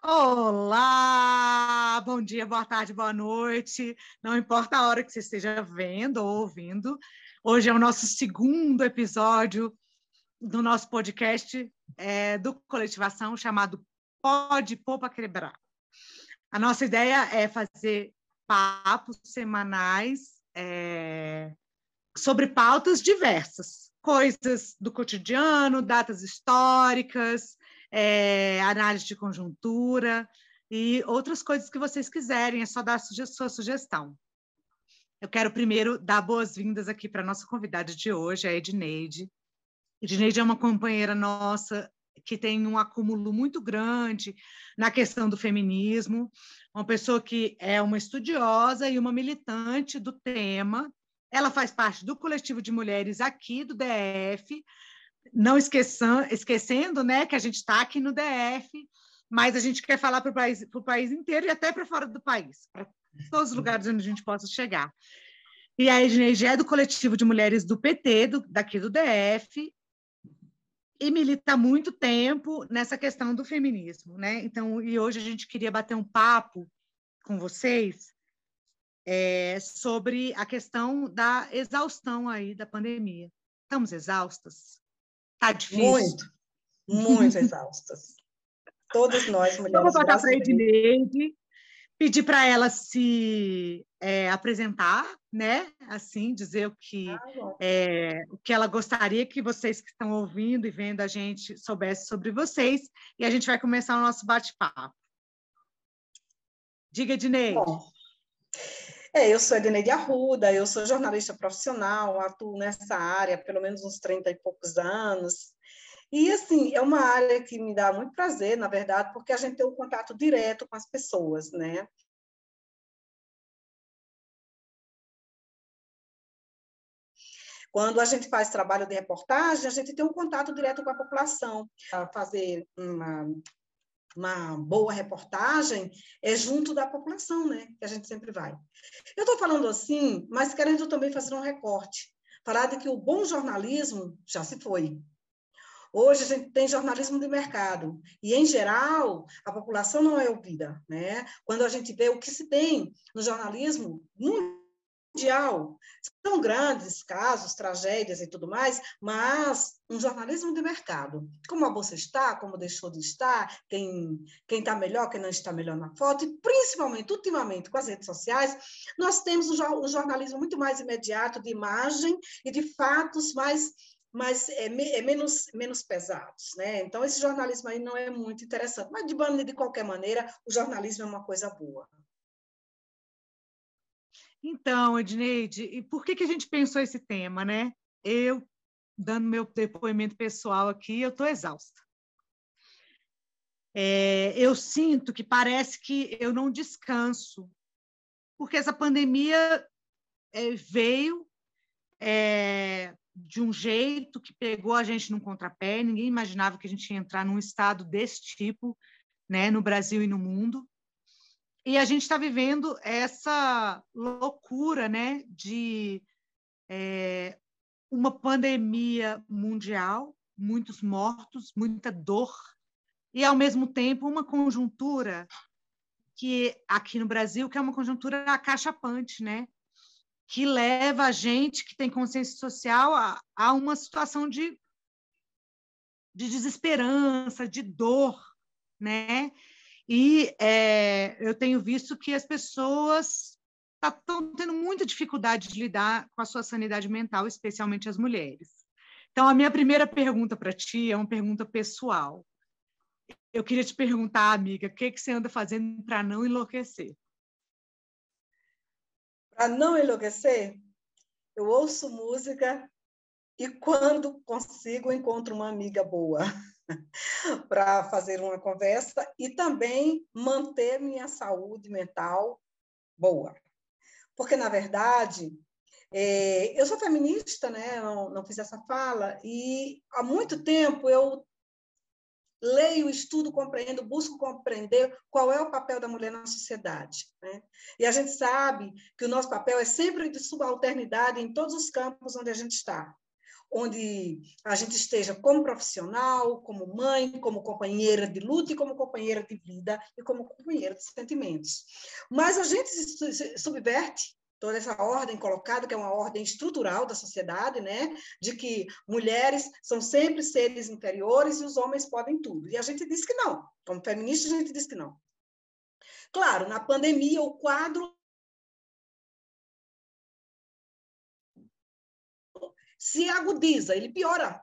Olá! Bom dia, boa tarde, boa noite. Não importa a hora que você esteja vendo ou ouvindo. Hoje é o nosso segundo episódio do nosso podcast é, do Coletivação, chamado Pode para Quebrar. A nossa ideia é fazer papos semanais é, sobre pautas diversas, coisas do cotidiano, datas históricas, é, análise de conjuntura e outras coisas que vocês quiserem, é só dar suge sua sugestão. Eu quero primeiro dar boas-vindas aqui para a nossa convidada de hoje, a Edneide. Edneide é uma companheira nossa que tem um acúmulo muito grande na questão do feminismo, uma pessoa que é uma estudiosa e uma militante do tema. Ela faz parte do coletivo de mulheres aqui do DF, não esqueçam, esquecendo né, que a gente está aqui no DF, mas a gente quer falar para o país, país inteiro e até para fora do país, para todos os lugares onde a gente possa chegar. E a Edneide é do coletivo de mulheres do PT, do, daqui do DF, e milita há muito tempo nessa questão do feminismo, né? Então, e hoje a gente queria bater um papo com vocês é, sobre a questão da exaustão aí da pandemia. Estamos exaustas? Tá difícil? Muito, muito exaustas. Todas nós, mulheres Vamos botar para a Edneide, pedir para ela se é, apresentar, né? Assim, dizer o que, ah, é, o que ela gostaria que vocês que estão ouvindo e vendo a gente soubessem sobre vocês, e a gente vai começar o nosso bate-papo. Diga, Edneide. Bom, é, eu sou Edneide Arruda, eu sou jornalista profissional, atuo nessa área pelo menos uns 30 e poucos anos. E, assim, é uma área que me dá muito prazer, na verdade, porque a gente tem um contato direto com as pessoas, né? Quando a gente faz trabalho de reportagem, a gente tem um contato direto com a população, fazer uma uma boa reportagem é junto da população, né? Que a gente sempre vai. Eu estou falando assim, mas querendo também fazer um recorte, falar de que o bom jornalismo já se foi. Hoje a gente tem jornalismo de mercado e, em geral, a população não é ouvida, né? Quando a gente vê o que se tem no jornalismo, mundial. São grandes casos, tragédias e tudo mais, mas um jornalismo de mercado. Como a bolsa está, como deixou de estar, quem está melhor, quem não está melhor na foto, e principalmente, ultimamente, com as redes sociais, nós temos um, jornalismo muito mais imediato de imagem e de fatos mais mas é, é, menos, menos pesados. Né? Então, esse jornalismo aí não é muito interessante. Mas, de, de qualquer maneira, o jornalismo é uma coisa boa. Então, Edneide, e por que, que a gente pensou esse tema, né? Eu, dando meu depoimento pessoal aqui, eu estou exausta. É, eu sinto que parece que eu não descanso, porque essa pandemia é, veio é, de um jeito que pegou a gente num contrapé, ninguém imaginava que a gente ia entrar num estado desse tipo, né, no Brasil e no mundo. E a gente está vivendo essa loucura né, de é, uma pandemia mundial, muitos mortos, muita dor, e, ao mesmo tempo, uma conjuntura que, aqui no Brasil, que é uma conjuntura acachapante, né? que leva a gente que tem consciência social a, a uma situação de, de desesperança, de dor, né? E é, eu tenho visto que as pessoas estão tendo muita dificuldade de lidar com a sua sanidade mental, especialmente as mulheres. Então, a minha primeira pergunta para ti é uma pergunta pessoal. Eu queria te perguntar, amiga, o que, que você anda fazendo para não enlouquecer? Para não enlouquecer, eu ouço música e, quando consigo, encontro uma amiga boa. para fazer uma conversa e também manter minha saúde mental boa. Porque, na verdade, é, eu sou feminista, né? Não, não fiz essa fala, e há muito tempo eu leio, estudo, compreendo, busco compreender qual é o papel da mulher na sociedade. Né? E a gente sabe que o nosso papel é sempre de subalternidade em todos os campos onde a gente está. Onde a gente esteja como profissional, como mãe, como companheira de luta e como companheira de vida e como companheira de sentimentos. Mas a gente subverte toda essa ordem colocada, que é uma ordem estrutural da sociedade, né, de que mulheres são sempre seres inferiores e os homens podem tudo. E a gente diz que não. Como feminista, a gente diz que não. Claro, na pandemia, o quadro se agudiza, ele piora.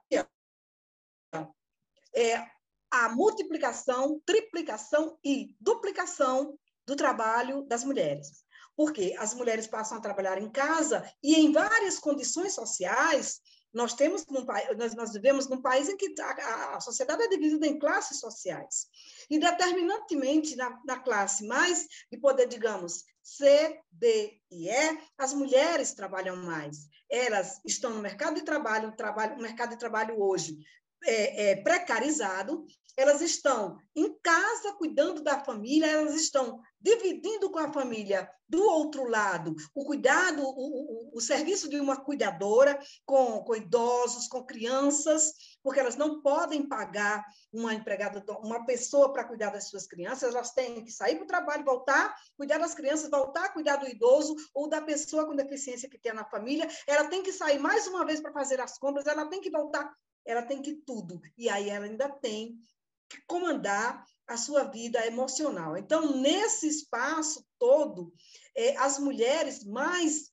É a multiplicação, triplicação e duplicação do trabalho das mulheres porque as mulheres passam a trabalhar em casa e em várias condições sociais. Nós temos num, nós, nós vivemos num país em que a, a, sociedade é dividida em classes sociais. E determinantemente na, na classe mais de poder, digamos, C, D e E, as mulheres trabalham mais. Elas estão no mercado de trabalho, trabalho, o mercado de trabalho hoje é, é, precarizado, elas estão em casa cuidando da família, elas estão dividindo com a família do outro lado o cuidado, o, o, o serviço de uma cuidadora com, com idosos, com crianças, porque elas não podem pagar uma empregada, uma pessoa para cuidar das suas crianças, elas têm que sair para o trabalho, voltar, cuidar das crianças, voltar cuidar do idoso ou da pessoa com deficiência que tem na família, ela tem que sair mais uma vez para fazer as compras, ela tem que voltar, ela tem que tudo. E aí ela ainda tem comandar a sua vida emocional. Então, nesse espaço todo, é, as mulheres mais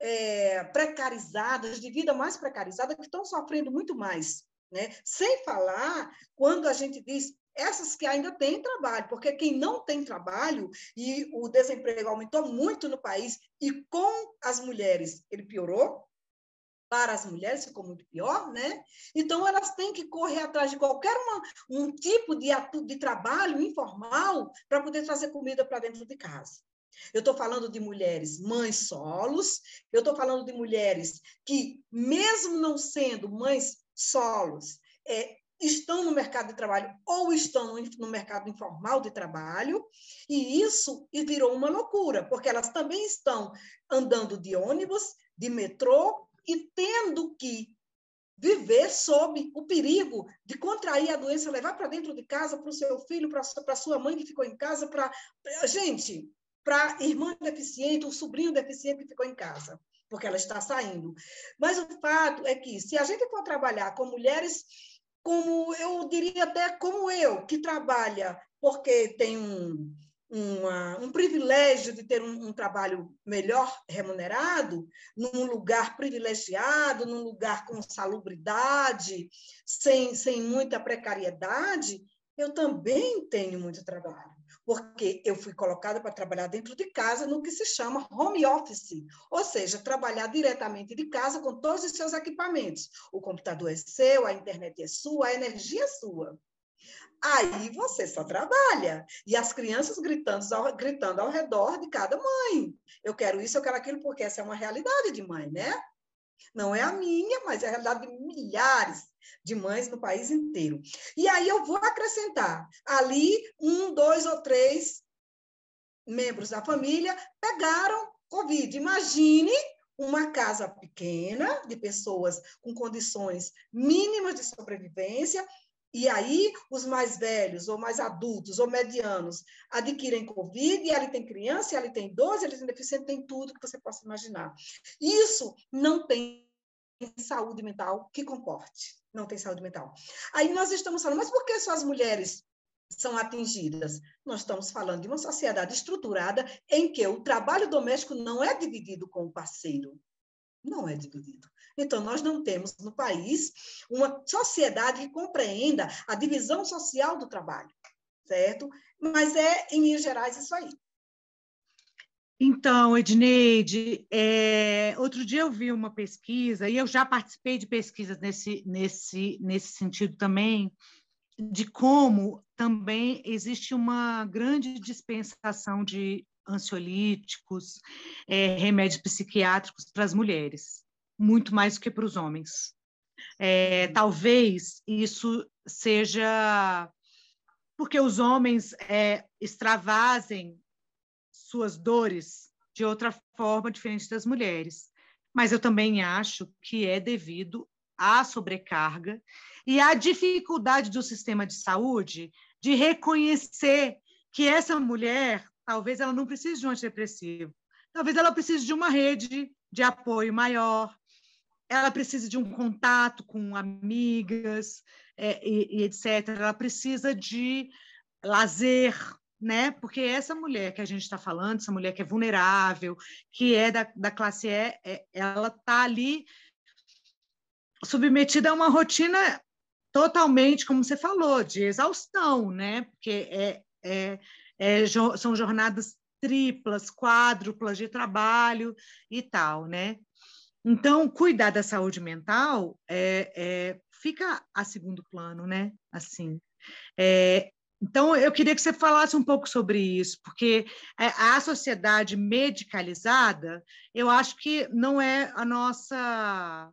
é, precarizadas, de vida mais precarizada, que estão sofrendo muito mais. Né? Sem falar quando a gente diz essas que ainda têm trabalho, porque quem não tem trabalho, e o desemprego aumentou muito no país, e com as mulheres ele piorou, para as mulheres ficou muito pior, né? Então elas têm que correr atrás de qualquer uma, um tipo de, de trabalho informal para poder trazer comida para dentro de casa. Eu estou falando de mulheres mães solos, eu estou falando de mulheres que, mesmo não sendo mães solos, é, estão no mercado de trabalho ou estão no mercado informal de trabalho, e isso virou uma loucura, porque elas também estão andando de ônibus, de metrô e tendo que viver sob o perigo de contrair a doença, levar para dentro de casa, para o seu filho, para sua mãe que ficou em casa, para. Gente, para irmã deficiente, o sobrinho deficiente que ficou em casa, porque ela está saindo. Mas o fato é que, se a gente for trabalhar com mulheres, como eu diria até como eu, que trabalha porque tem um, uma, um privilégio de ter um, um, trabalho melhor remunerado, num lugar privilegiado, num lugar com salubridade, sem, sem muita precariedade, eu também tenho muito trabalho, porque eu fui colocada para trabalhar dentro de casa no que se chama home office, ou seja, trabalhar diretamente de casa com todos os seus equipamentos. O computador é seu, a internet é sua, a energia é sua. Aí você só trabalha. E as crianças gritando, gritando ao redor de cada mãe. Eu quero isso, eu quero aquilo, porque essa é uma realidade de mãe, né? Não é a minha, mas é a realidade de milhares de mães no país inteiro. E aí eu vou acrescentar ali um, dois ou três membros da família pegaram Covid. Imagine uma casa pequena de pessoas com condições mínimas de sobrevivência e aí, os mais velhos, ou mais adultos, ou medianos, adquirem Covid, e ali tem criança, e ali tem idoso, e ali tem deficiente, tem tudo que você possa imaginar. Isso não tem saúde mental que comporte. Não tem saúde mental. Aí nós estamos falando, mas por que só as mulheres são atingidas? Nós estamos falando de uma sociedade estruturada em que o trabalho doméstico não é dividido com o parceiro. Não é dividido. Então, nós não temos no país uma sociedade que compreenda a divisão social do trabalho, certo? Mas é, em linhas gerais, isso aí. Então, Edneide, é, outro dia eu vi uma pesquisa, e eu já participei de pesquisas nesse, nesse, nesse sentido também, de como também existe uma grande dispensação de ansiolíticos, é, remédios psiquiátricos para as mulheres muito mais do que para os homens. É, talvez isso seja porque os homens é, extravasem suas dores de outra forma diferente das mulheres. Mas eu também acho que é devido à sobrecarga e à dificuldade do sistema de saúde de reconhecer que essa mulher, talvez ela não precise de um antidepressivo, talvez ela precise de uma rede de apoio maior, ela precisa de um contato com amigas é, e, e, etc. Ela precisa de lazer, né? Porque essa mulher que a gente está falando, essa mulher que é vulnerável, que é da, da classe E, é, ela está ali submetida a uma rotina totalmente, como você falou, de exaustão, né? Porque é, é, é, são jornadas triplas, quádruplas de trabalho e tal, né? Então, cuidar da saúde mental é, é, fica a segundo plano, né? Assim, é, então, eu queria que você falasse um pouco sobre isso, porque é, a sociedade medicalizada, eu acho que não é a nossa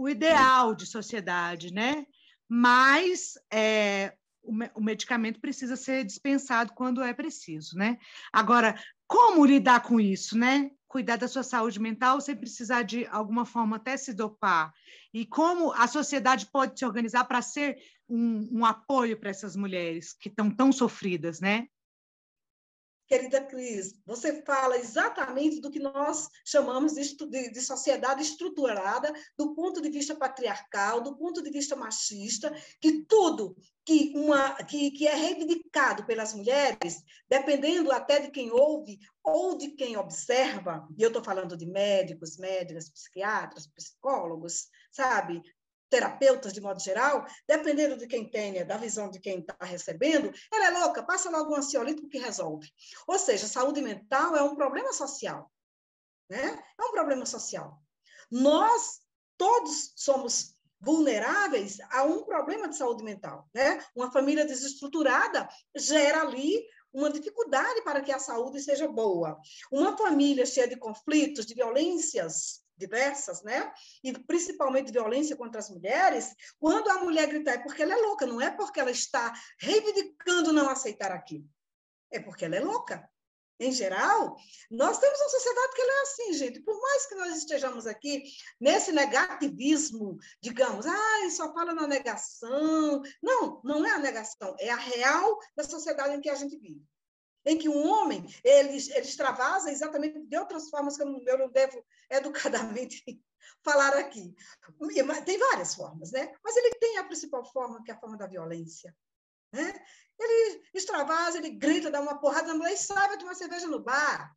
o ideal de sociedade, né? Mas é, o, medicamento precisa ser dispensado quando é preciso, né? Agora, como lidar com isso, né? Cuidar da sua saúde mental sem precisar de alguma forma até se dopar. E como a sociedade pode se organizar para ser um, um apoio para essas mulheres que estão tão sofridas, né? Querida Cris, você fala exatamente do que nós chamamos de, de, de, sociedade estruturada do ponto de vista patriarcal, do ponto de vista machista, que tudo que, uma, que, que é reivindicado pelas mulheres, dependendo até de quem ouve ou de quem observa, e eu estou falando de médicos, médicas, psiquiatras, psicólogos, sabe? Terapeutas de modo geral, dependendo de quem tenha, da visão de quem está recebendo, ela é louca, passa logo um ansiolítico que resolve. Ou seja, saúde mental é um problema social. Né? É um problema social. Nós todos somos vulneráveis a um problema de saúde mental. Né? Uma família desestruturada gera ali uma dificuldade para que a saúde seja boa. Uma família cheia de conflitos, de violências diversas, né? E principalmente violência contra as mulheres, quando a mulher grita é porque ela é louca, não é porque ela está reivindicando não aceitar aquilo. É porque ela é louca. Em geral, nós temos uma sociedade que ela é assim, gente. Por mais que nós estejamos aqui nesse negativismo, digamos, ah, só fala na negação. Não, não é a negação, é a real da sociedade em que a gente vive em que um homem ele, ele extravasa exatamente de outras formas que eu não devo educadamente falar aqui. Tem várias formas, né? Mas ele tem a principal forma, que é a forma da violência. Né? Ele extravasa, ele grita, dá uma porrada na mulher e sai, vai tomar cerveja no bar.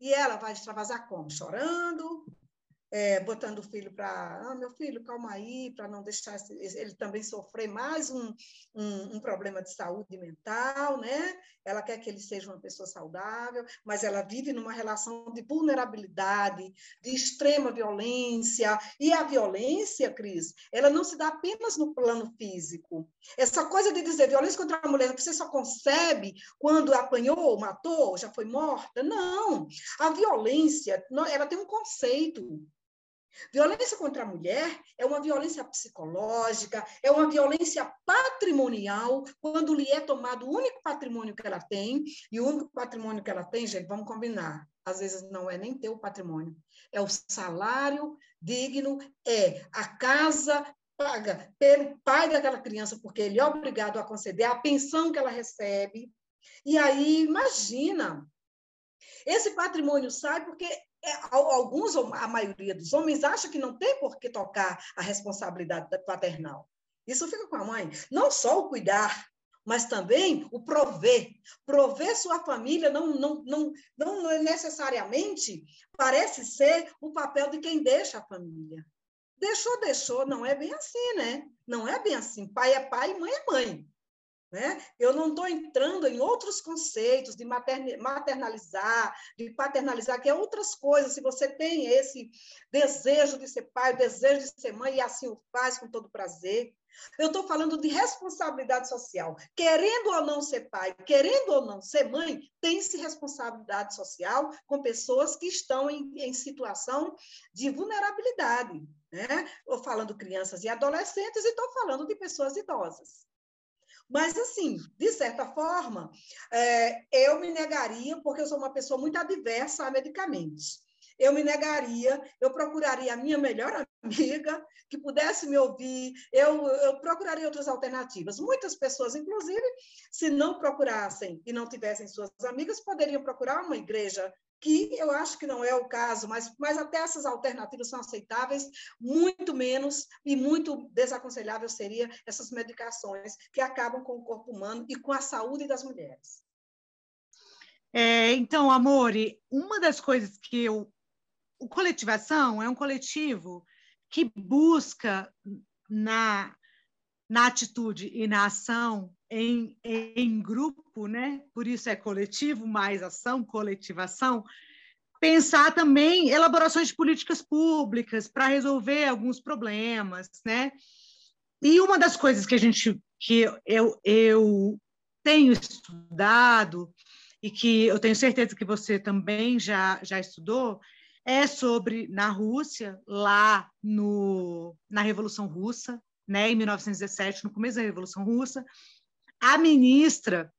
E ela vai extravasar como? Chorando, é, botando o filho para, ah, meu filho, calma aí, para não deixar ele também sofrer mais um, um, um, problema de saúde mental, né? Ela quer que ele seja uma pessoa saudável, mas ela vive numa relação de vulnerabilidade, de extrema violência, e a violência, Cris, ela não se dá apenas no plano físico. Essa coisa de dizer violência contra a mulher, você só concebe quando apanhou, matou, já foi morta? Não. A violência, ela tem um conceito. Violência contra a mulher é uma violência psicológica, é uma violência patrimonial, quando lhe é tomado o único patrimônio que ela tem, e o único patrimônio que ela tem, gente, vamos combinar, às vezes não é nem ter o patrimônio, é o salário digno, é a casa paga pelo pai daquela criança, porque ele é obrigado a conceder a pensão que ela recebe. E aí, imagina, esse patrimônio sai porque alguns, ou a maioria dos homens, acha que não tem por que tocar a responsabilidade paternal. Isso fica com a mãe. Não só o cuidar, mas também o prover. Prover sua família não, não, não, não necessariamente parece ser o papel de quem deixa a família. Deixou, deixou, não é bem assim, né? Não é bem assim. Pai é pai, mãe é mãe. Né? Eu não estou entrando em outros conceitos de maternalizar, de paternalizar, que é outras coisas. Se você tem esse desejo de ser pai, desejo de ser mãe, e assim o faz com todo prazer. Eu estou falando de responsabilidade social. Querendo ou não ser pai, querendo ou não ser mãe, tem-se responsabilidade social com pessoas que estão em, em situação de vulnerabilidade. Né? Estou falando crianças e adolescentes e estou falando de pessoas idosas. Mas, assim, de certa forma, é, eu me negaria, porque eu sou uma pessoa muito adversa a medicamentos. Eu me negaria, eu procuraria a minha melhor amiga que pudesse me ouvir, eu, eu procuraria outras alternativas. Muitas pessoas, inclusive, se não procurassem e não tivessem suas amigas, poderiam procurar uma igreja que eu acho que não é o caso, mas, mas até essas alternativas são aceitáveis, muito menos e muito desaconselhável seria essas medicações que acabam com o corpo humano e com a saúde das mulheres. É, então, Amore, uma das coisas que eu. O coletivação é um coletivo que busca na, na atitude e na ação em, em grupo, né? por isso é coletivo, mais ação, coletivação, pensar também elaborações de políticas públicas para resolver alguns problemas, né? E uma das coisas que a gente que eu, eu tenho estudado e que eu tenho certeza que você também já, já estudou é sobre na Rússia, lá no, na Revolução Russa, né, em 1917, no começo da Revolução Russa, a ministra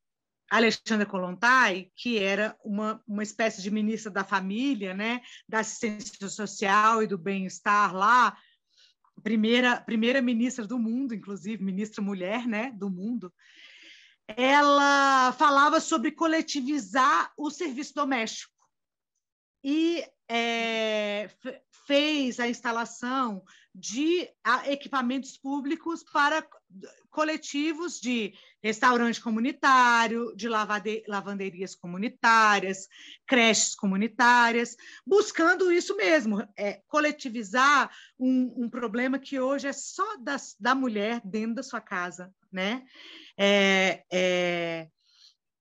Alexandra Kolontai, que era uma, uma espécie de ministra da família, né, da assistência social e do bem-estar lá, primeira primeira ministra do mundo, inclusive ministra mulher, né, do mundo. Ela falava sobre coletivizar o serviço doméstico e é, fez a instalação de equipamentos públicos para coletivos de restaurante comunitário, de lavanderias comunitárias, creches comunitárias, buscando isso mesmo, é, coletivizar um, um, problema que hoje é só das, da mulher dentro da sua casa. Né? É, é,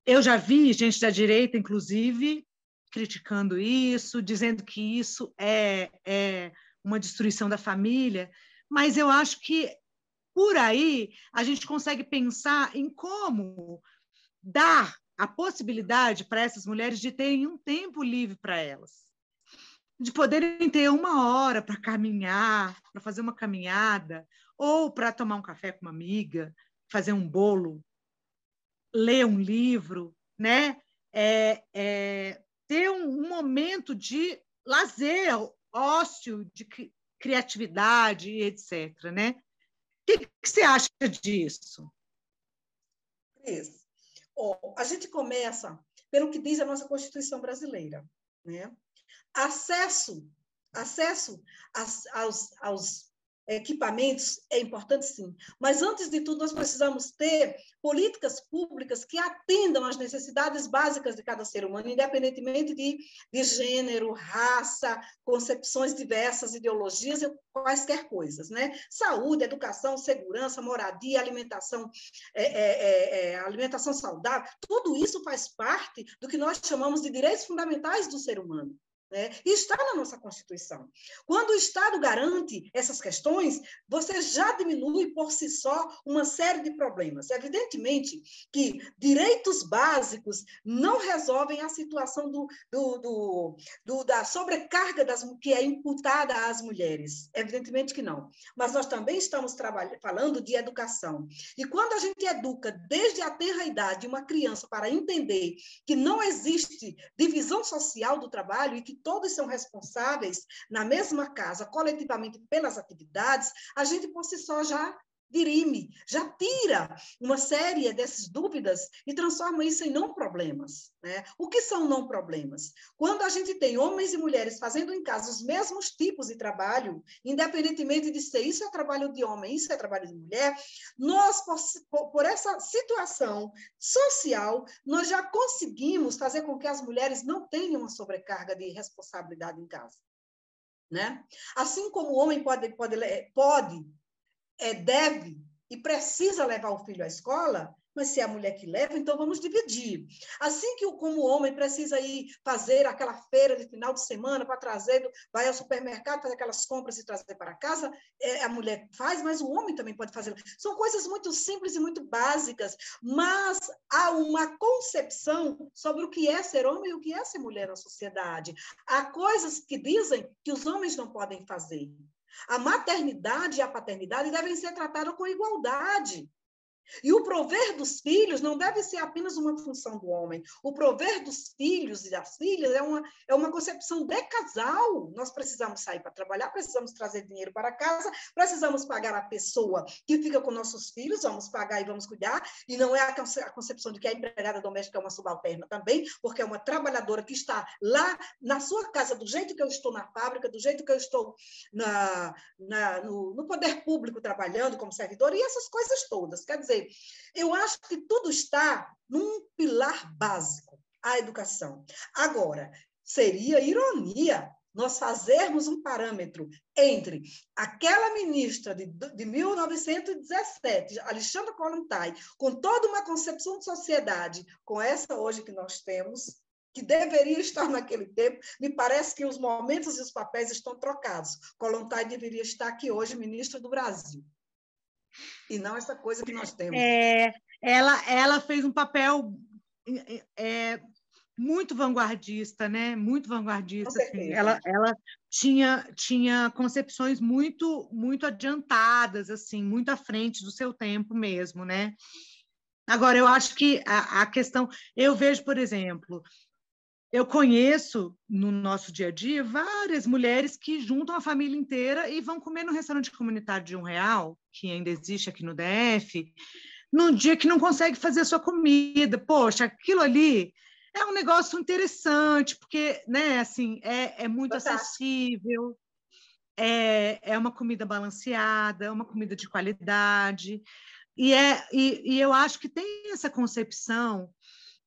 eu já vi gente da direita, inclusive, criticando isso, dizendo que isso é, é uma destruição da família, mas eu acho que por aí a gente consegue pensar em como dar a possibilidade para essas mulheres de terem um tempo livre para elas, de poderem ter uma hora para caminhar, para fazer uma caminhada, ou para tomar um café com uma amiga, fazer um bolo, ler um livro, né? É, é, ter um, um momento de lazer, ócio, de criatividade, etc. Né? O que, que você acha disso? Cris, oh, a gente começa pelo que diz a nossa Constituição brasileira. Né? Acesso, acesso aos, aos equipamentos é importante sim, mas antes de tudo nós precisamos ter políticas públicas que atendam às necessidades básicas de cada ser humano, independentemente de, de gênero, raça, concepções diversas, ideologias e quaisquer coisas, né? Saúde, educação, segurança, moradia, alimentação, é, é, é, é alimentação saudável, tudo isso faz parte do que nós chamamos de direitos fundamentais do ser humano. Né? E está na nossa Constituição. Quando o Estado garante essas questões, você já diminui por si só uma série de problemas. Evidentemente que direitos básicos não resolvem a situação do, do, do, do da sobrecarga das, que é imputada às mulheres. Evidentemente que não. Mas nós também estamos falando de educação. E quando a gente educa desde a tenra idade uma criança para entender que não existe divisão social do trabalho e que todos são responsáveis na mesma casa, coletivamente pelas atividades, a gente por si só já dirime, já tira uma série dessas dúvidas e transforma isso em não problemas. Né? O que são não problemas? Quando a gente tem homens e mulheres fazendo em casa os mesmos tipos de trabalho, independentemente de ser isso é trabalho de homem, isso é trabalho de mulher, nós, por, por essa situação social, nós já conseguimos fazer com que as mulheres não tenham uma sobrecarga de responsabilidade em casa. Né? Assim como o homem pode, pode, pode é, deve e precisa levar o filho à escola, mas se é a mulher que leva, então vamos dividir. Assim que como homem precisa ir fazer aquela feira de final de semana para trazer, vai ao supermercado fazer aquelas compras e trazer para casa, é, a mulher faz, mas o homem também pode fazer. São coisas muito simples e muito básicas, mas há uma concepção sobre o que é ser homem e o que é ser mulher na sociedade. Há coisas que dizem que os homens não podem fazer. A maternidade e a paternidade devem ser tratadas com igualdade. E o prover dos filhos não deve ser apenas uma função do homem. O prover dos filhos e das filhas é uma, é uma concepção de casal. Nós precisamos sair para trabalhar, precisamos trazer dinheiro para casa, precisamos pagar a pessoa que fica com nossos filhos, vamos pagar e vamos cuidar. E não é a concepção de que a empregada doméstica é uma subalterna também, porque é uma trabalhadora que está lá na sua casa, do jeito que eu estou na fábrica, do jeito que eu estou na, na no, no poder público trabalhando como servidor, e essas coisas todas. Quer dizer, eu acho que tudo está num pilar básico, a educação. Agora, seria ironia nós fazermos um parâmetro entre aquela ministra de, de 1917, Alexandra Kollontai, com toda uma concepção de sociedade, com essa hoje que nós temos, que deveria estar naquele tempo, me parece que os momentos e os papéis estão trocados. Kollontai deveria estar aqui hoje, ministra do Brasil e não essa coisa que nós temos. É, ela, ela fez um papel é, muito vanguardista, né? Muito vanguardista. Assim. Ela, ela tinha, tinha concepções muito, muito adiantadas, assim, muito à frente do seu tempo mesmo, né? Agora, eu acho que a, a questão, eu vejo, por exemplo, eu conheço no nosso dia a dia várias mulheres que juntam a família inteira e vão comer no restaurante comunitário de um real, que ainda existe aqui no DF, num dia que não consegue fazer a sua comida. Poxa, aquilo ali é um negócio interessante, porque né, assim, é, é muito acessível, é, é uma comida balanceada, é uma comida de qualidade. E, é, e, e eu acho que tem essa concepção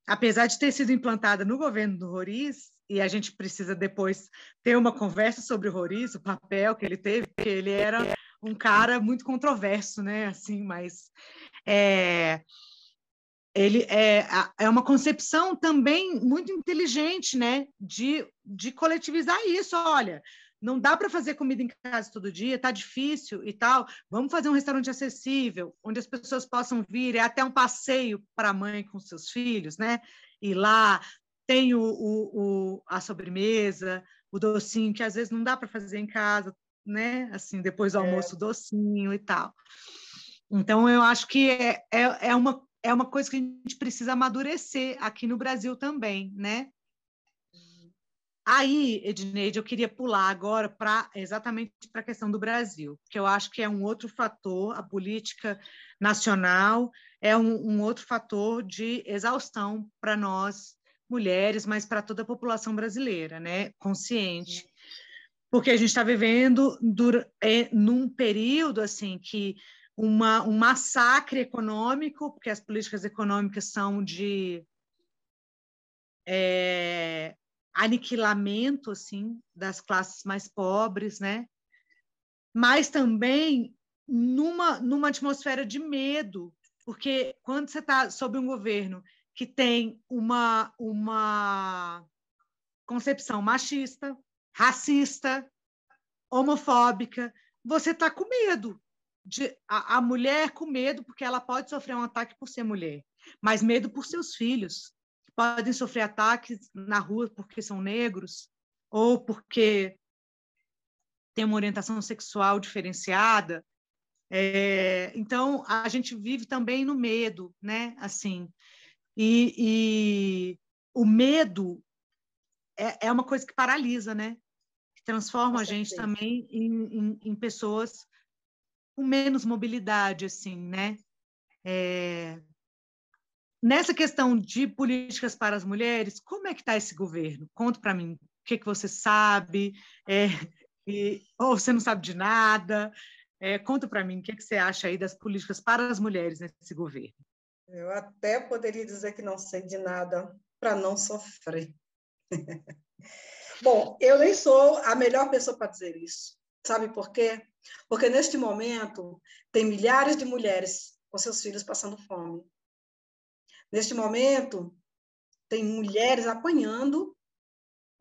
apesar de ter sido implantada no governo do Roriz, e a gente precisa depois ter uma conversa sobre o Roriz, o papel que ele teve, porque ele era um cara muito controverso, né? Assim, mas é, ele é, é uma concepção também muito inteligente, né? De, de coletivizar isso. Olha, não dá para fazer comida em casa todo dia, tá difícil e tal. Vamos fazer um restaurante acessível, onde as pessoas possam vir, é até um passeio para a mãe com seus filhos, né? E lá tem o, o, o, a sobremesa, o docinho, que às vezes não dá para fazer em casa, né? Assim, depois do é. almoço, docinho e tal. Então, eu acho que é, é, é, uma, é uma coisa que a gente precisa amadurecer aqui no Brasil também, né? Aí, Edneide, eu queria pular agora para exatamente para a questão do Brasil, que eu acho que é um outro fator, a política nacional é um, um outro fator de exaustão para nós mulheres, mas para toda a população brasileira, né, consciente, porque a gente está vivendo é, num período assim que uma, um massacre econômico, porque as políticas econômicas são de é, aniquilamento assim das classes mais pobres, né? Mas também numa numa atmosfera de medo, porque quando você está sob um governo que tem uma uma concepção machista, racista, homofóbica, você está com medo de a, a mulher com medo porque ela pode sofrer um ataque por ser mulher, mas medo por seus filhos, podem sofrer ataques na rua porque são negros ou porque têm uma orientação sexual diferenciada. É, então, a gente vive também no medo, né? Assim, e, e o medo é, é, uma coisa que paralisa, né? Que transforma a gente também em, em, em, pessoas com menos mobilidade, assim, né? É, Nessa questão de políticas para as mulheres, como é que está esse governo? Conta para mim o que, que você sabe, é, e, ou você não sabe de nada. É, conta para mim o que, que você acha aí das políticas para as mulheres nesse governo. Eu até poderia dizer que não sei de nada para não sofrer. Bom, eu nem sou a melhor pessoa para dizer isso. Sabe por quê? Porque neste momento tem milhares de mulheres com seus filhos passando fome. Neste momento, tem mulheres apanhando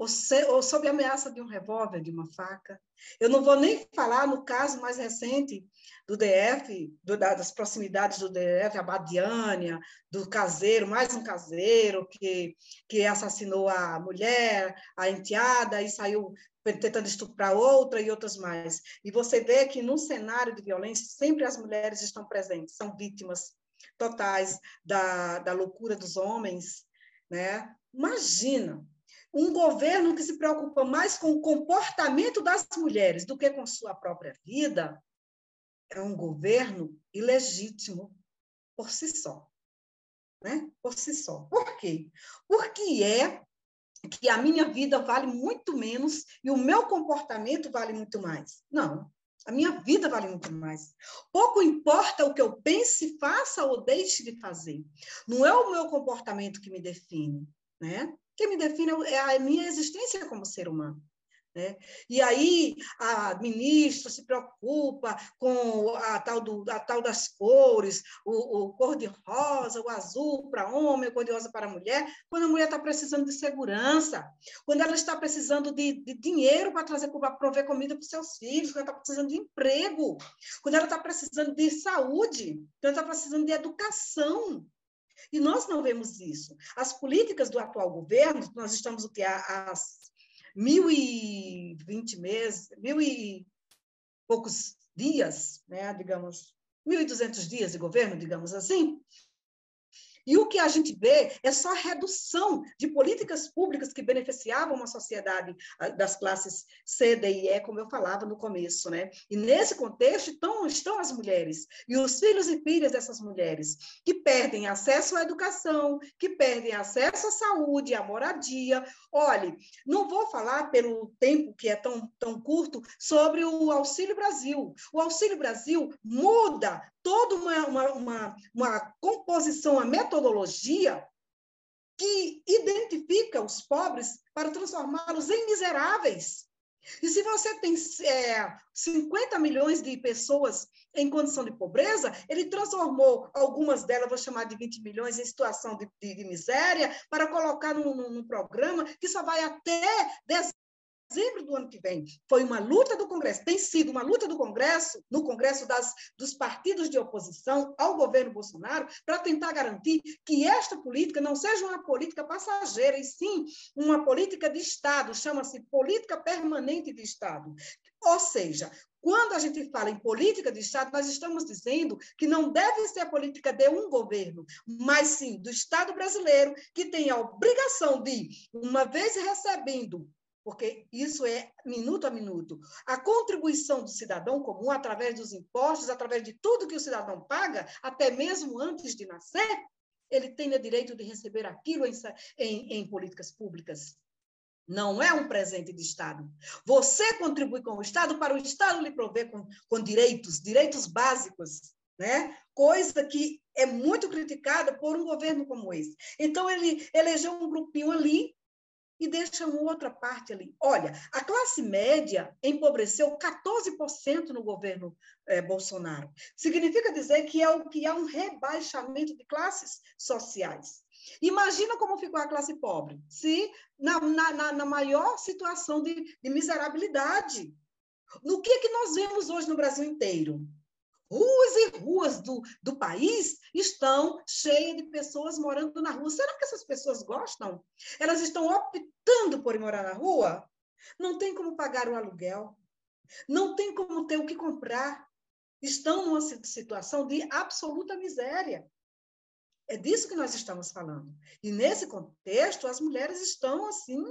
ou, se, ou sob ameaça de um revólver, de uma faca. Eu não vou nem falar no caso mais recente do DF, do, das proximidades do DF, a Badiânia, do caseiro, mais um caseiro que, que assassinou a mulher, a enteada, e saiu tentando estuprar outra e outras mais. E você vê que num cenário de violência, sempre as mulheres estão presentes, são vítimas totais da, da loucura dos homens, né? Imagina um governo que se preocupa mais com o comportamento das mulheres do que com sua própria vida, é um governo ilegítimo por si só. Né? Por si só. Por quê? Porque é que a minha vida vale muito menos e o meu comportamento vale muito mais. Não. A minha vida vale muito mais. Pouco importa o que eu pense, faça ou deixe de fazer. Não é o meu comportamento que me define, né? Quem me define é a minha existência como ser humano. Né? E aí a ministra se preocupa com a tal, do, a tal das cores, o, o cor-de-rosa, o azul para homem, o cor-de-rosa para mulher, quando a mulher está precisando de segurança, quando ela está precisando de, de dinheiro para trazer para prover comida para os seus filhos, quando ela está precisando de emprego, quando ela está precisando de saúde, quando ela está precisando de educação. E nós não vemos isso. As políticas do atual governo, nós estamos o que? As mil e vinte meses, mil e poucos dias, né, digamos, mil e duzentos dias de governo, digamos assim, e o que a gente vê é só a redução de políticas públicas que beneficiavam uma sociedade ah, das classes C, D e E, como eu falava no começo, né? E nesse contexto estão, estão as mulheres e os filhos e filhas dessas mulheres que perdem acesso à educação, que perdem acesso à saúde, à moradia. Olhe, não vou falar pelo tempo que é tão, tão curto sobre o Auxílio Brasil. O Auxílio Brasil muda toda uma, uma, uma, uma composição, a metodologia que identifica os pobres para transformá-los em miseráveis. E se você tem é, 50 milhões de pessoas em condição de pobreza, ele transformou algumas delas, vou chamar de 20 milhões, em situação de, de, de miséria, para colocar num, num, programa que só vai até dezembro do ano que vem. Foi uma luta do Congresso, tem sido uma luta do Congresso, no Congresso das, dos partidos de oposição ao governo Bolsonaro, para tentar garantir que esta política não seja uma política passageira, e sim uma política de Estado, chama-se política permanente de Estado. Ou seja, quando a gente fala em política de Estado, nós estamos dizendo que não deve ser a política de um governo, mas sim do Estado brasileiro, que tem a obrigação de, uma vez recebendo porque isso é minuto a minuto. A contribuição do cidadão comum, através dos impostos, através de tudo que o cidadão paga, até mesmo antes de nascer, ele o direito de receber aquilo em, em, em políticas públicas. Não é um presente de Estado. Você contribui com o Estado para o Estado lhe prover com, com direitos, direitos básicos, né? Coisa que é muito criticada por um governo como esse. Então, ele elegeu um grupinho ali e deixa uma outra parte ali. Olha, a classe média empobreceu 14% no governo eh, Bolsonaro. Significa dizer que, é o, que há um rebaixamento de classes sociais. Imagina como ficou a classe pobre, se na, na, na maior situação de, de miserabilidade. No que, é que nós vemos hoje no Brasil inteiro? Ruas e ruas do, do país estão cheias de pessoas morando na rua. Será que essas pessoas gostam? Elas estão optando por morar na rua? Não tem como pagar o aluguel. Não tem como ter o que comprar. Estão numa situação de absoluta miséria. É disso que nós estamos falando. E nesse contexto, as mulheres estão assim,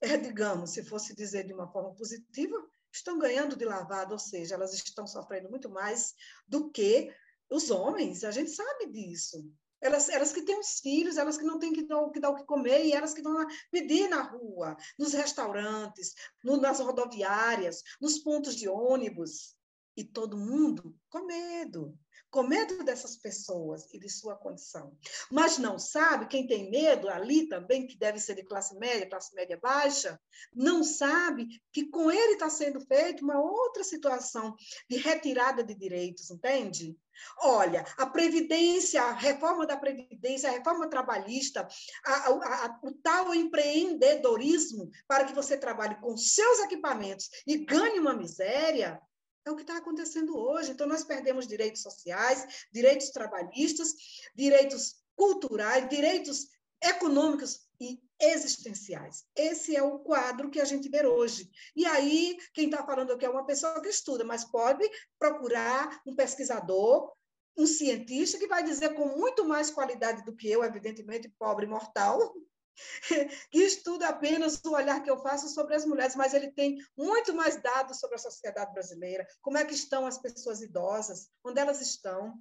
é, digamos, se fosse dizer de uma forma positiva, estão ganhando de lavado, ou seja, elas estão sofrendo muito mais do que os homens, a gente sabe disso. Elas, elas que têm os filhos, elas que não têm que dar, que dar o que comer, e elas que vão pedir na rua, nos restaurantes, no, nas rodoviárias, nos pontos de ônibus. E todo mundo com medo com medo dessas pessoas e de sua condição. Mas não sabe, quem tem medo ali também, que deve ser de classe média, classe média baixa, não sabe que com ele está sendo feita uma outra situação de retirada de direitos, entende? Olha, a Previdência, a reforma da Previdência, a reforma trabalhista, a, a, a, o tal empreendedorismo para que você trabalhe com seus equipamentos e ganhe uma miséria, é o que está acontecendo hoje. Então, nós perdemos direitos sociais, direitos trabalhistas, direitos culturais, direitos econômicos e existenciais. Esse é o quadro que a gente vê hoje. E aí, quem está falando aqui é uma pessoa que estuda, mas pode procurar um pesquisador um cientista que vai dizer com muito mais qualidade do que eu, evidentemente, pobre mortal, que estuda apenas o olhar que eu faço sobre as mulheres, mas ele tem muito mais dados sobre a sociedade brasileira, como é que estão as pessoas idosas, onde elas estão.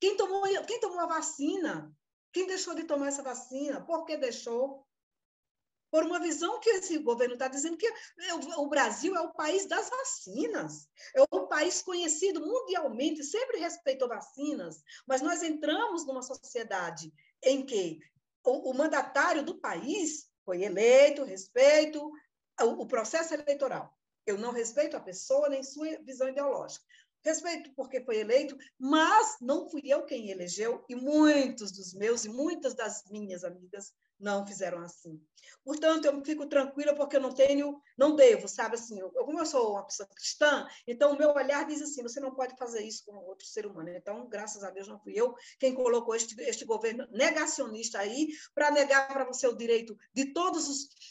Quem tomou, quem tomou a vacina? Quem deixou de tomar essa vacina? Por que deixou? Por uma visão que esse governo está dizendo que o Brasil é o país das vacinas, é o país conhecido mundialmente, sempre respeitou vacinas, mas nós entramos numa sociedade em que o, o mandatário do país foi eleito, respeito o, o processo eleitoral. Eu não respeito a pessoa nem sua visão ideológica. Respeito porque foi eleito, mas não fui eu quem elegeu, e muitos dos meus e muitas das minhas amigas não fizeram assim. Portanto, eu fico tranquila porque eu não tenho, não devo, sabe assim, eu, como eu sou uma pessoa cristã, então o meu olhar diz assim, você não pode fazer isso com outro ser humano. Então, graças a Deus, não fui eu quem colocou este, este governo negacionista aí para negar para você o direito de todas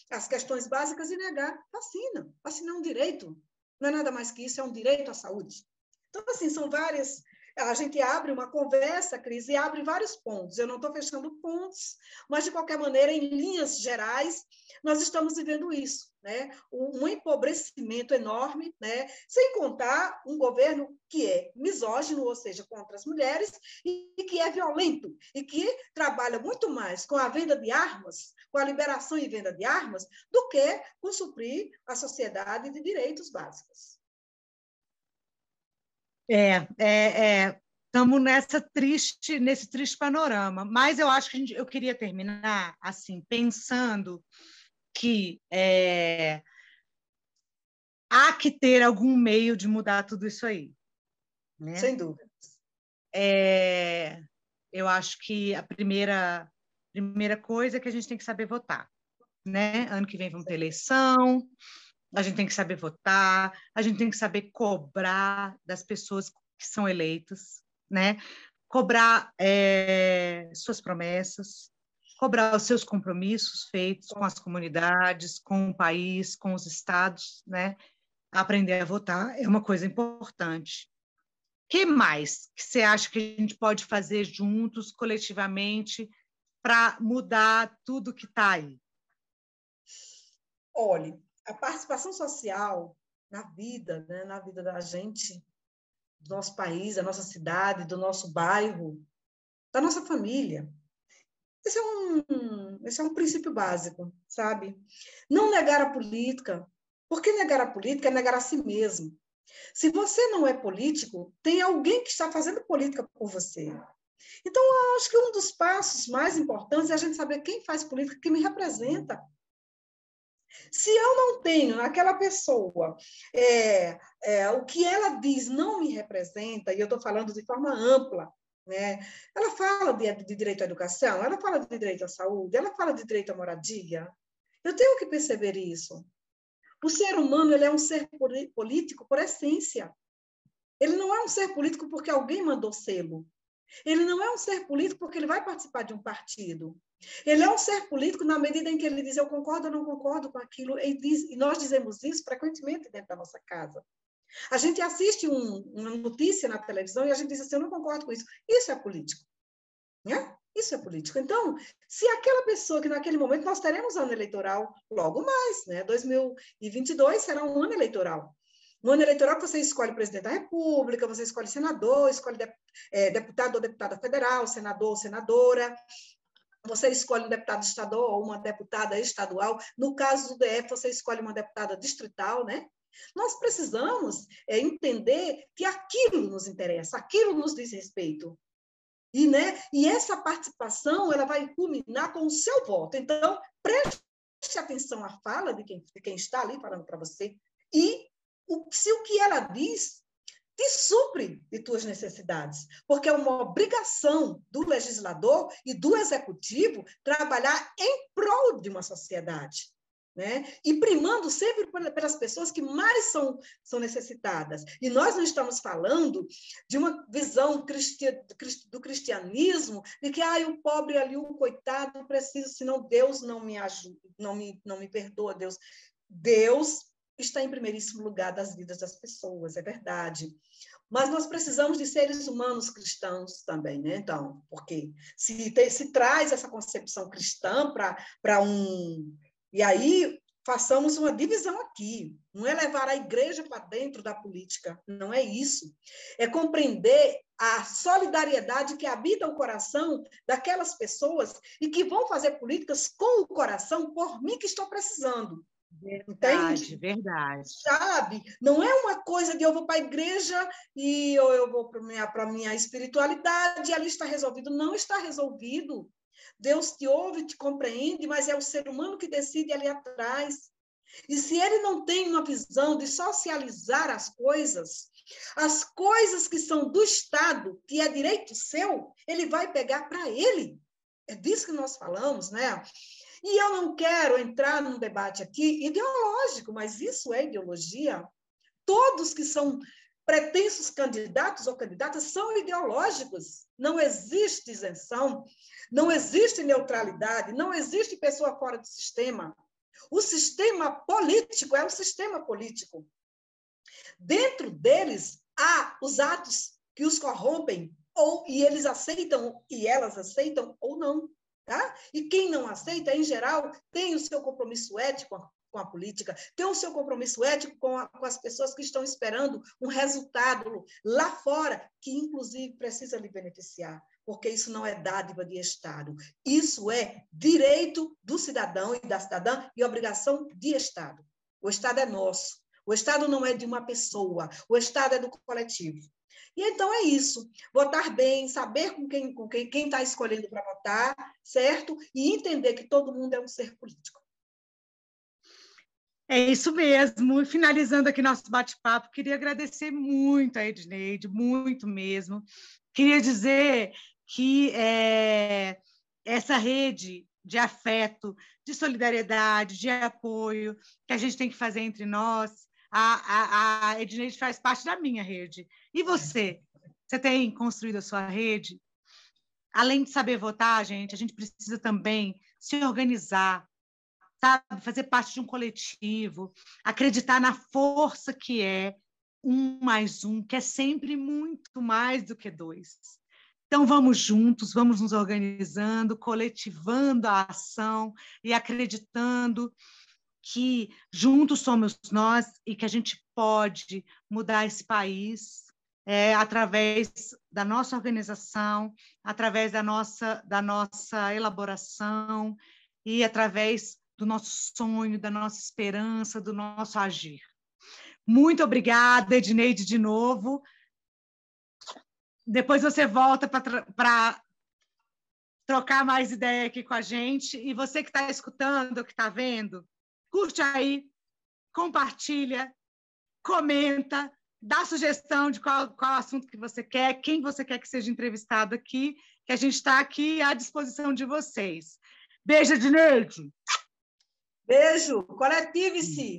as questões básicas e negar vacina. Vacina é um direito, não é nada mais que isso, é um direito à saúde. Então, assim, são várias a gente abre uma conversa, Cris, e abre vários pontos. Eu não estou fechando pontos, mas, de qualquer maneira, em linhas gerais, nós estamos vivendo isso. Né? Um empobrecimento enorme, né? sem contar um governo que é misógino, ou seja, contra as mulheres, e que é violento, e que trabalha muito mais com a venda de armas, com a liberação e venda de armas, do que com suprir a sociedade de direitos básicos. É, é, estamos é, nessa triste, nesse triste panorama. Mas eu acho que gente, eu queria terminar assim, pensando que é, há que ter algum meio de mudar tudo isso aí. Né? Sem dúvida. É, eu acho que a primeira, primeira coisa é que a gente tem que saber votar. Né? Ano que vem vamos ter eleição, a gente tem que saber votar, a gente tem que saber cobrar das pessoas que são eleitas, né? Cobrar é, suas promessas, cobrar os seus compromissos feitos com as comunidades, com o país, com os estados, né? Aprender a votar é uma coisa importante. Que mais que você acha que a gente pode fazer juntos, coletivamente, para mudar tudo que está aí? Olhe, a participação social na vida, né, na vida da gente, do nosso país, da nossa cidade, do nosso bairro, da nossa família. Esse é um, esse é um princípio básico, sabe? Não negar a política, porque negar a política é negar a si mesmo. Se você não é político, tem alguém que está fazendo política por você. Então, acho que um dos passos mais importantes é a gente saber quem faz política, quem me representa. Se eu não tenho naquela pessoa é, é, o que ela diz não me representa, e eu estou falando de forma ampla, né? ela fala de, de direito à educação, ela fala de direito à saúde, ela fala de direito à moradia. Eu tenho que perceber isso. O ser humano ele é um ser político por essência. Ele não é um ser político porque alguém mandou sê-lo. Ele não é um ser político porque ele vai participar de um partido. Ele é um ser político na medida em que ele diz eu concordo ou não concordo com aquilo, e, diz, e nós dizemos isso frequentemente dentro da nossa casa. A gente assiste um, uma notícia na televisão e a gente diz assim, eu não concordo com isso. Isso é político. Né? Isso é político. Então, se aquela pessoa que naquele momento nós teremos ano eleitoral logo mais, né? 2022 será um ano eleitoral. No ano eleitoral você escolhe presidente da República, você escolhe senador, escolhe é, deputado ou deputada federal, senador ou senadora, você escolhe um deputado estadual ou uma deputada estadual. No caso do DF, você escolhe uma deputada distrital, né? Nós precisamos é, entender que aquilo nos interessa, aquilo nos diz respeito. E, né, e essa participação ela vai culminar com o seu voto. Então, preste atenção à fala de quem, de quem está ali falando para você e o, se o que ela diz te supre de tuas necessidades, porque é uma obrigação do legislador e do executivo trabalhar em prol de uma sociedade. Né? E primando sempre pelas pessoas que mais são, são necessitadas. E nós não estamos falando de uma visão do cristianismo de que ah, o pobre ali, o coitado, preciso, senão Deus não me ajuda, não me, não me perdoa, Deus. Deus está em primeiríssimo lugar das vidas das pessoas, é verdade. Mas nós precisamos de seres humanos cristãos também, né? Então, porque se, se traz essa concepção cristã para um. E aí façamos uma divisão aqui. Não é levar a igreja para dentro da política, não é isso. É compreender a solidariedade que habita o coração daquelas pessoas e que vão fazer políticas com o coração por mim que estou precisando. Verdade, Entende? verdade. Sabe? Não é uma coisa de eu vou para a igreja e eu, eu vou para a minha, minha espiritualidade e ali está resolvido. Não está resolvido. Deus te ouve, te compreende, mas é o ser humano que decide ali atrás. E se ele não tem uma visão de socializar as coisas, as coisas que são do Estado, que é direito seu, ele vai pegar para ele. É disso que nós falamos, né? E eu não quero entrar num debate aqui ideológico, mas isso é ideologia. Todos que são pretensos candidatos ou candidatas são ideológicos. Não existe isenção, não existe neutralidade, não existe pessoa fora do sistema. O sistema político é um sistema político. Dentro deles há os atos que os corrompem, ou e eles aceitam e elas aceitam ou não. Tá? E quem não aceita, em geral, tem o seu compromisso ético com a política, tem o seu compromisso ético com, a, com, as pessoas que estão esperando um resultado lá fora, que inclusive precisa lhe beneficiar, porque isso não é dádiva de Estado, isso é direito do cidadão e da cidadã e obrigação de Estado. O Estado é nosso, o Estado não é de uma pessoa, o Estado é do coletivo. E então é isso. Votar bem, saber com quem com quem quem está escolhendo para votar, certo? E entender que todo mundo é um ser político. É isso mesmo. E finalizando aqui nosso bate-papo, queria agradecer muito a Edneide, muito mesmo. Queria dizer que é, essa rede de afeto, de solidariedade, de apoio que a gente tem que fazer entre nós, a, a, Edneide faz parte da minha rede. E você? Você tem construído a sua rede? Além de saber votar, gente, a gente precisa também se organizar, sabe? Fazer parte de um coletivo, acreditar na força que é um mais um, que é sempre muito mais do que dois. Então, vamos juntos, vamos nos organizando, coletivando a ação e acreditando que juntos somos nós e que a gente pode mudar esse país é, através da nossa organização, através da nossa, da nossa elaboração e através do nosso sonho, da nossa esperança, do nosso agir. Muito obrigada, Edneide, de novo. Depois você volta para trocar mais ideia aqui com a gente. E você que está escutando, que está vendo, curte aí, compartilha, comenta, dá sugestão de qual, qual assunto que você quer, quem você quer que seja entrevistado aqui, que a gente está aqui à disposição de vocês. Beijo, Dineide! Beijo, coletive-se!